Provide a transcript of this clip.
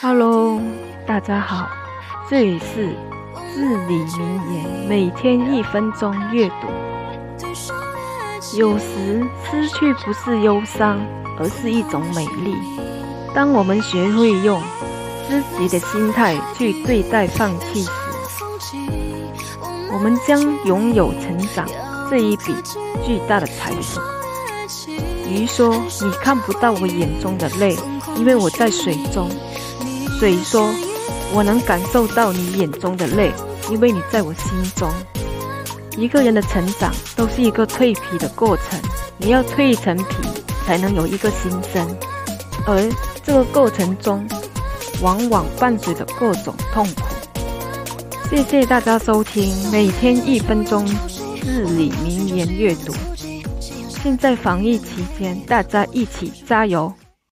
Hello，大家好，这里是至理名言，每天一分钟阅读。有时失去不是忧伤，而是一种美丽。当我们学会用积极的心态去对待放弃时，我们将拥有成长这一笔巨大的财富。鱼说：“你看不到我眼中的泪，因为我在水中。”水说：“我能感受到你眼中的泪，因为你在我心中。”一个人的成长都是一个蜕皮的过程，你要蜕一层皮，才能有一个新生。而这个过程中，往往伴随着各种痛苦。谢谢大家收听，每天一分钟日理名言阅读。现在防疫期间，大家一起加油！